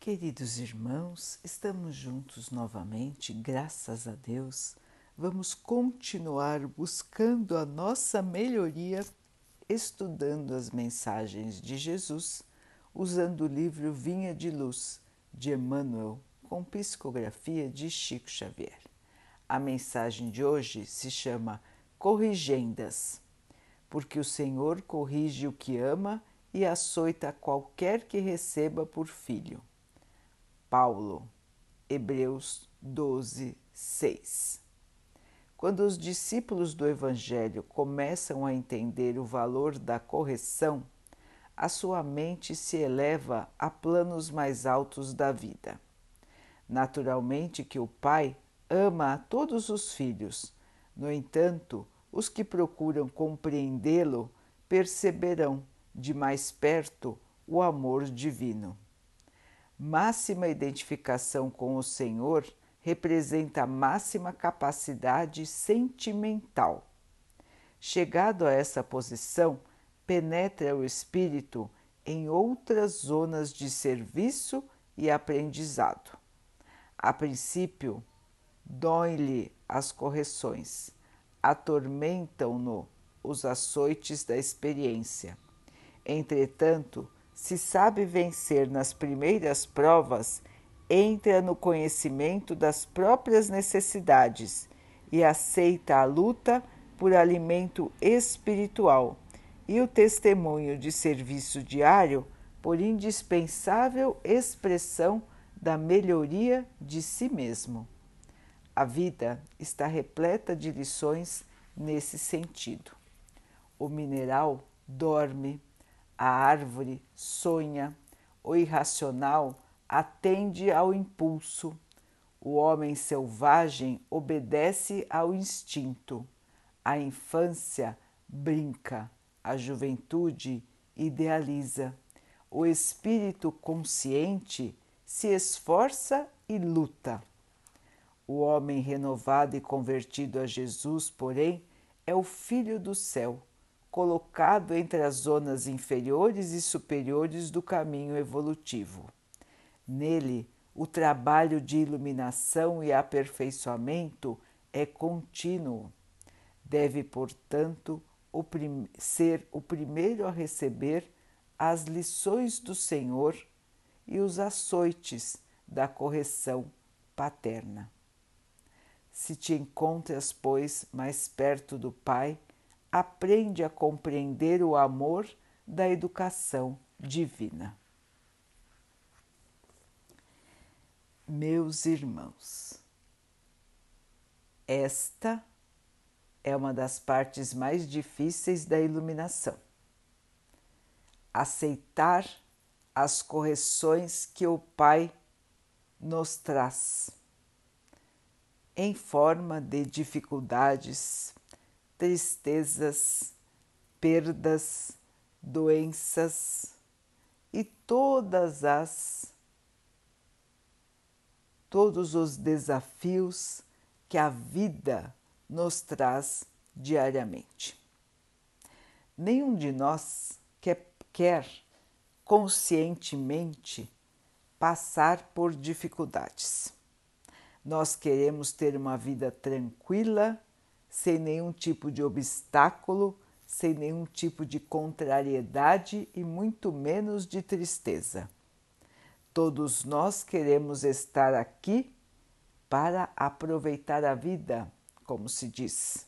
Queridos irmãos, estamos juntos novamente, graças a Deus. Vamos continuar buscando a nossa melhoria, estudando as mensagens de Jesus, usando o livro Vinha de Luz de Emmanuel, com psicografia de Chico Xavier. A mensagem de hoje se chama Corrigendas, porque o Senhor corrige o que ama e açoita qualquer que receba por filho. Paulo, Hebreus 12, 6. Quando os discípulos do Evangelho começam a entender o valor da correção, a sua mente se eleva a planos mais altos da vida. Naturalmente que o Pai ama a todos os filhos, no entanto, os que procuram compreendê-lo perceberão de mais perto o amor divino máxima identificação com o Senhor representa máxima capacidade sentimental. Chegado a essa posição, penetra o espírito em outras zonas de serviço e aprendizado. A princípio, dói-lhe as correções, atormentam-no os açoites da experiência. Entretanto, se sabe vencer nas primeiras provas, entra no conhecimento das próprias necessidades e aceita a luta por alimento espiritual e o testemunho de serviço diário por indispensável expressão da melhoria de si mesmo. A vida está repleta de lições nesse sentido. O mineral dorme, a árvore sonha, o irracional atende ao impulso, o homem selvagem obedece ao instinto, a infância brinca, a juventude idealiza, o espírito consciente se esforça e luta. O homem renovado e convertido a Jesus, porém, é o Filho do céu colocado entre as zonas inferiores e superiores do caminho evolutivo. Nele, o trabalho de iluminação e aperfeiçoamento é contínuo. Deve, portanto, o ser o primeiro a receber as lições do Senhor e os açoites da correção paterna. Se te encontras, pois, mais perto do Pai, aprende a compreender o amor da educação divina. Meus irmãos, esta é uma das partes mais difíceis da iluminação. Aceitar as correções que o Pai nos traz em forma de dificuldades tristezas, perdas, doenças e todas as todos os desafios que a vida nos traz diariamente. Nenhum de nós quer, quer conscientemente passar por dificuldades. Nós queremos ter uma vida tranquila sem nenhum tipo de obstáculo, sem nenhum tipo de contrariedade e muito menos de tristeza. Todos nós queremos estar aqui para aproveitar a vida, como se diz,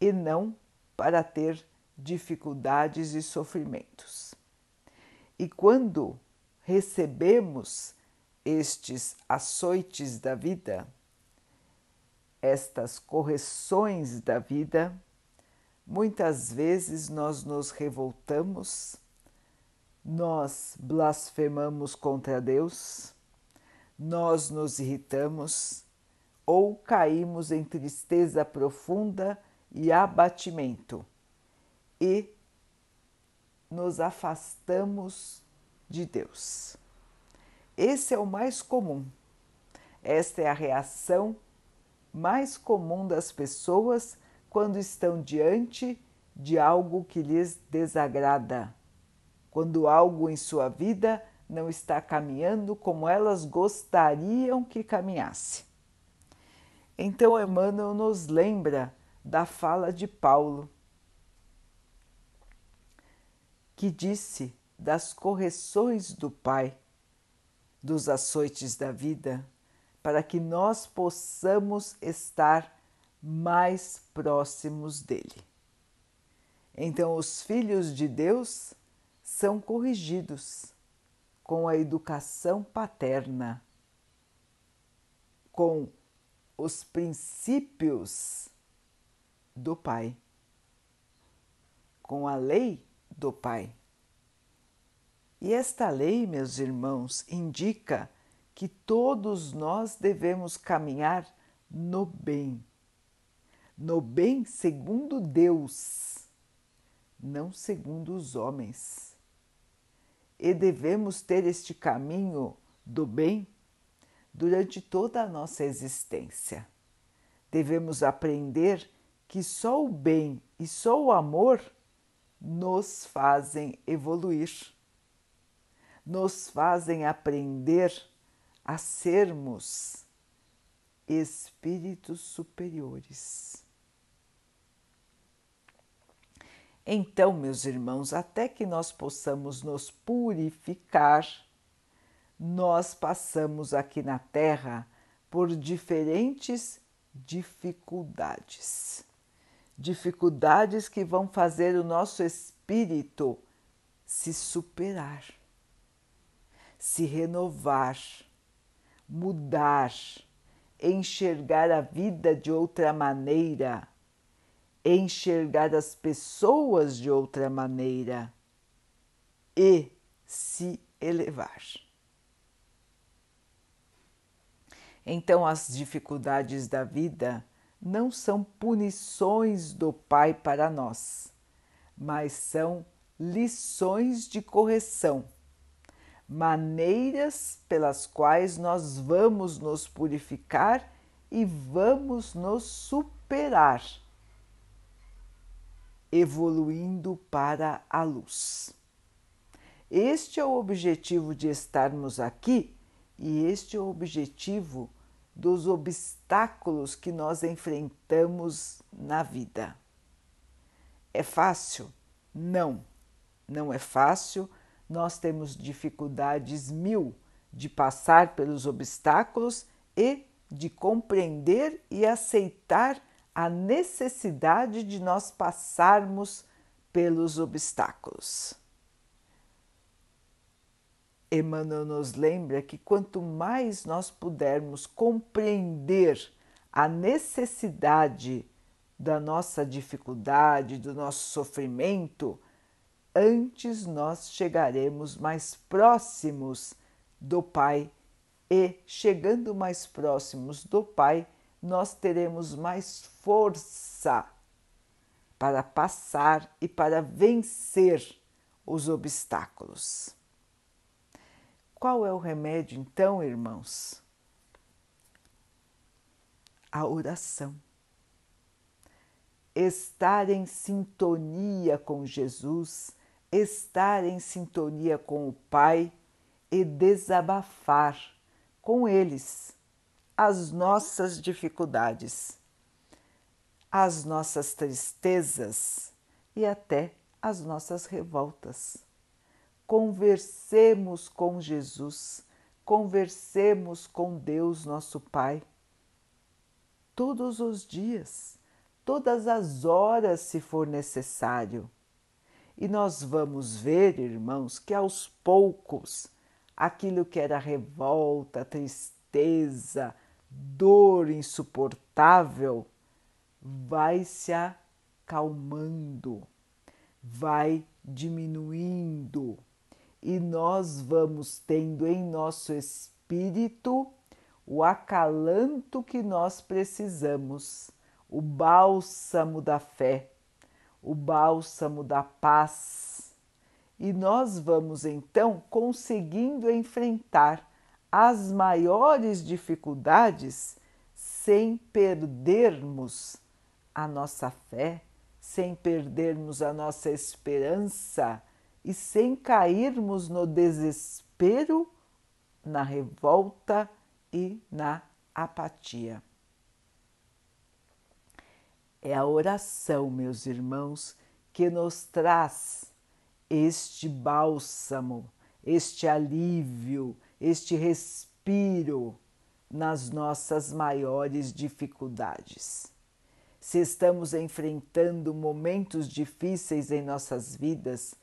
e não para ter dificuldades e sofrimentos. E quando recebemos estes açoites da vida, estas correções da vida, muitas vezes nós nos revoltamos, nós blasfemamos contra Deus, nós nos irritamos ou caímos em tristeza profunda e abatimento e nos afastamos de Deus. Esse é o mais comum. Esta é a reação mais comum das pessoas quando estão diante de algo que lhes desagrada, quando algo em sua vida não está caminhando como elas gostariam que caminhasse. Então, Emmanuel nos lembra da fala de Paulo, que disse das correções do Pai, dos açoites da vida, para que nós possamos estar mais próximos dele. Então, os filhos de Deus são corrigidos com a educação paterna, com os princípios do Pai, com a lei do Pai. E esta lei, meus irmãos, indica que todos nós devemos caminhar no bem, no bem segundo Deus, não segundo os homens. E devemos ter este caminho do bem durante toda a nossa existência. Devemos aprender que só o bem e só o amor nos fazem evoluir nos fazem aprender a sermos espíritos superiores. Então, meus irmãos, até que nós possamos nos purificar, nós passamos aqui na Terra por diferentes dificuldades. Dificuldades que vão fazer o nosso espírito se superar se renovar, mudar, enxergar a vida de outra maneira, enxergar as pessoas de outra maneira e se elevar. Então, as dificuldades da vida não são punições do Pai para nós, mas são lições de correção maneiras pelas quais nós vamos nos purificar e vamos nos superar, evoluindo para a luz. Este é o objetivo de estarmos aqui e este é o objetivo dos obstáculos que nós enfrentamos na vida. É fácil? Não, não é fácil nós temos dificuldades mil de passar pelos obstáculos e de compreender e aceitar a necessidade de nós passarmos pelos obstáculos. Emmanuel nos lembra que quanto mais nós pudermos compreender a necessidade da nossa dificuldade, do nosso sofrimento, antes nós chegaremos mais próximos do Pai e, chegando mais próximos do Pai, nós teremos mais força para passar e para vencer os obstáculos. Qual é o remédio, então, irmãos? A oração estar em sintonia com Jesus estar em sintonia com o Pai e desabafar com eles as nossas dificuldades, as nossas tristezas e até as nossas revoltas. Conversemos com Jesus, conversemos com Deus, nosso Pai, todos os dias, todas as horas, se for necessário e nós vamos ver, irmãos, que aos poucos aquilo que era revolta, tristeza, dor insuportável vai se acalmando, vai diminuindo. E nós vamos tendo em nosso espírito o acalanto que nós precisamos, o bálsamo da fé o bálsamo da paz. E nós vamos então conseguindo enfrentar as maiores dificuldades sem perdermos a nossa fé, sem perdermos a nossa esperança e sem cairmos no desespero na revolta e na apatia. É a oração, meus irmãos, que nos traz este bálsamo, este alívio, este respiro nas nossas maiores dificuldades. Se estamos enfrentando momentos difíceis em nossas vidas,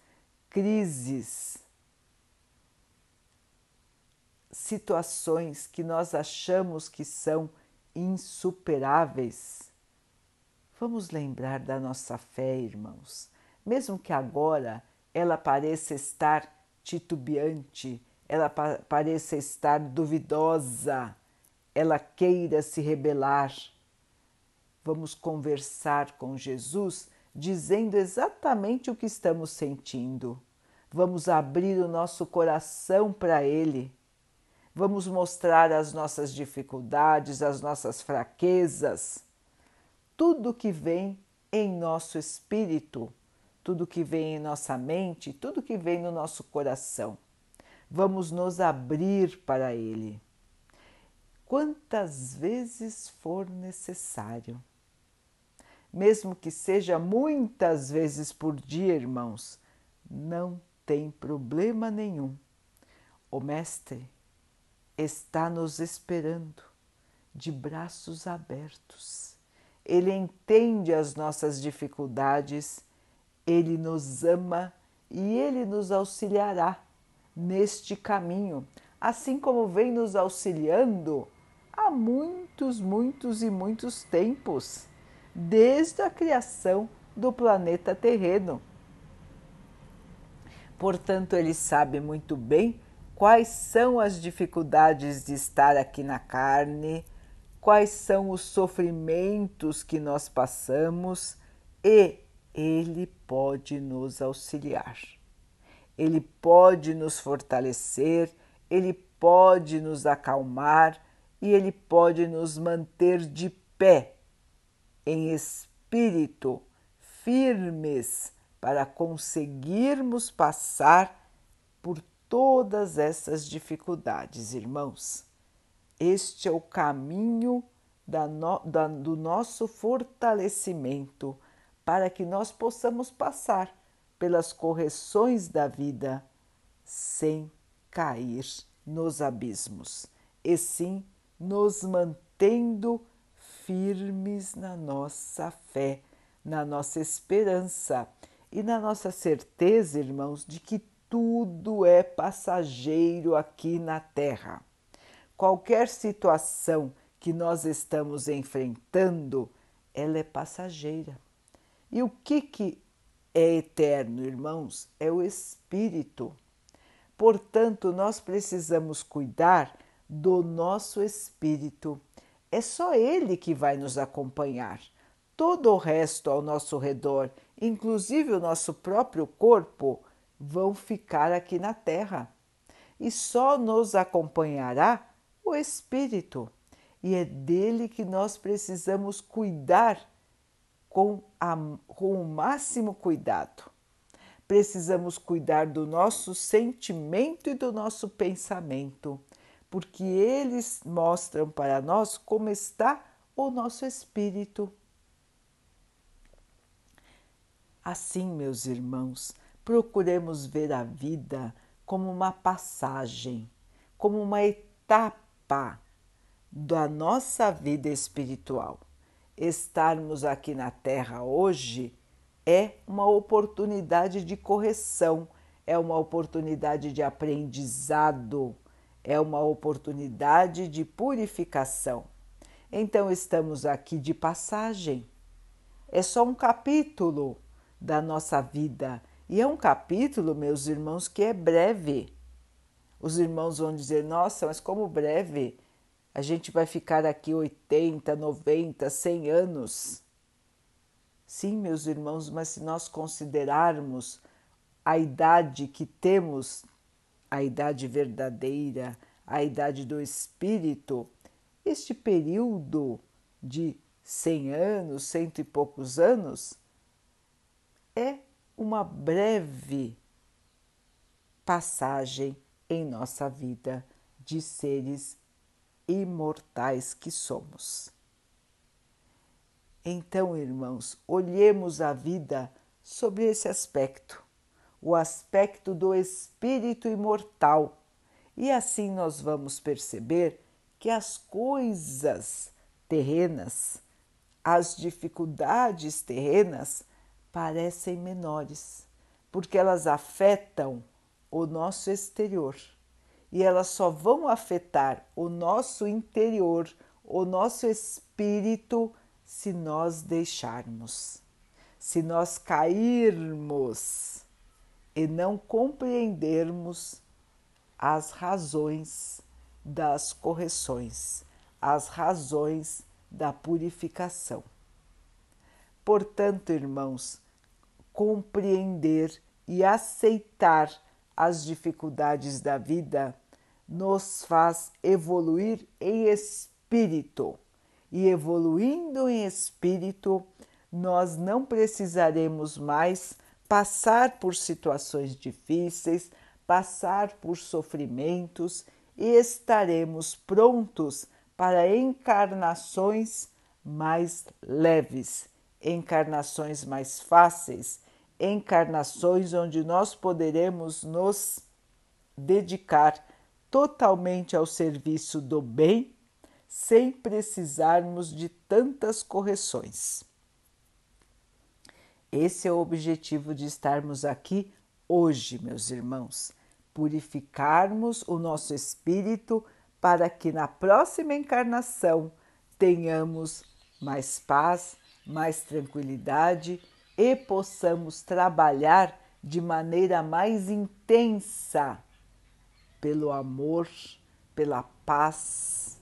crises, situações que nós achamos que são insuperáveis, vamos lembrar da nossa fé, irmãos. Mesmo que agora ela pareça estar titubeante, ela pareça estar duvidosa, ela queira se rebelar. Vamos conversar com Jesus dizendo exatamente o que estamos sentindo. Vamos abrir o nosso coração para Ele. Vamos mostrar as nossas dificuldades, as nossas fraquezas, tudo que vem em nosso espírito, tudo que vem em nossa mente, tudo que vem no nosso coração. Vamos nos abrir para Ele quantas vezes for necessário. Mesmo que seja muitas vezes por dia, irmãos, não tem problema nenhum. O Mestre está nos esperando de braços abertos. Ele entende as nossas dificuldades, ele nos ama e ele nos auxiliará neste caminho, assim como vem nos auxiliando há muitos, muitos e muitos tempos, desde a criação do planeta terreno. Portanto, ele sabe muito bem quais são as dificuldades de estar aqui na carne, quais são os sofrimentos que nós passamos e ele pode nos auxiliar. Ele pode nos fortalecer, ele pode nos acalmar e Ele pode nos manter de pé, em espírito, firmes, para conseguirmos passar por todas essas dificuldades, irmãos. Este é o caminho da no, da, do nosso fortalecimento para que nós possamos passar pelas correções da vida sem cair nos abismos, e sim nos mantendo firmes na nossa fé, na nossa esperança e na nossa certeza, irmãos, de que tudo é passageiro aqui na Terra. Qualquer situação que nós estamos enfrentando, ela é passageira. E o que, que é eterno, irmãos? É o Espírito. Portanto, nós precisamos cuidar do nosso espírito. É só ele que vai nos acompanhar. Todo o resto ao nosso redor, inclusive o nosso próprio corpo, vão ficar aqui na terra. E só nos acompanhará o espírito. E é dele que nós precisamos cuidar com, a, com o máximo cuidado. Precisamos cuidar do nosso sentimento e do nosso pensamento porque eles mostram para nós como está o nosso espírito. Assim, meus irmãos, procuremos ver a vida como uma passagem, como uma etapa da nossa vida espiritual. Estarmos aqui na Terra hoje é uma oportunidade de correção, é uma oportunidade de aprendizado é uma oportunidade de purificação. Então, estamos aqui de passagem. É só um capítulo da nossa vida e é um capítulo, meus irmãos, que é breve. Os irmãos vão dizer: Nossa, mas como breve? A gente vai ficar aqui 80, 90, 100 anos. Sim, meus irmãos, mas se nós considerarmos a idade que temos a idade verdadeira, a idade do espírito, este período de cem anos, cento e poucos anos, é uma breve passagem em nossa vida de seres imortais que somos. Então, irmãos, olhemos a vida sobre esse aspecto, o aspecto do espírito imortal, e assim nós vamos perceber que as coisas terrenas, as dificuldades terrenas parecem menores, porque elas afetam o nosso exterior e elas só vão afetar o nosso interior, o nosso espírito, se nós deixarmos, se nós cairmos e não compreendermos as razões das correções, as razões da purificação. Portanto, irmãos, compreender e aceitar as dificuldades da vida nos faz evoluir em espírito. E evoluindo em espírito, nós não precisaremos mais passar por situações difíceis, passar por sofrimentos e estaremos prontos para encarnações mais leves, encarnações mais fáceis encarnações onde nós poderemos nos dedicar totalmente ao serviço do bem sem precisarmos de tantas correções. Esse é o objetivo de estarmos aqui hoje, meus irmãos, purificarmos o nosso espírito para que na próxima encarnação tenhamos mais paz, mais tranquilidade e possamos trabalhar de maneira mais intensa pelo amor, pela paz,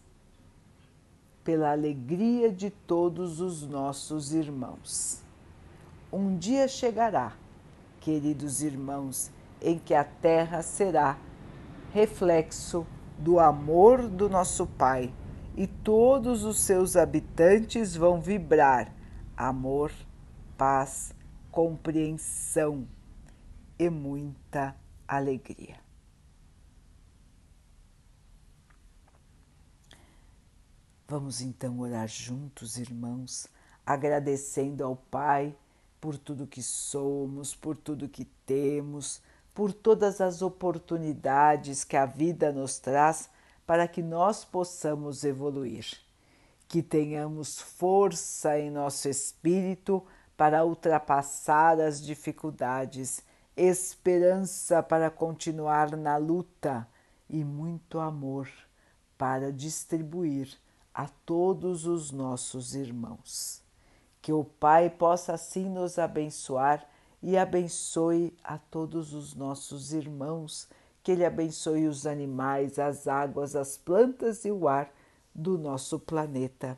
pela alegria de todos os nossos irmãos. Um dia chegará, queridos irmãos, em que a terra será reflexo do amor do nosso Pai e todos os seus habitantes vão vibrar amor, paz, compreensão e muita alegria. Vamos então orar juntos, irmãos, agradecendo ao Pai por tudo que somos, por tudo que temos, por todas as oportunidades que a vida nos traz para que nós possamos evoluir que tenhamos força em nosso espírito para ultrapassar as dificuldades, esperança para continuar na luta e muito amor para distribuir a todos os nossos irmãos. Que o Pai possa assim nos abençoar e abençoe a todos os nossos irmãos, que Ele abençoe os animais, as águas, as plantas e o ar do nosso planeta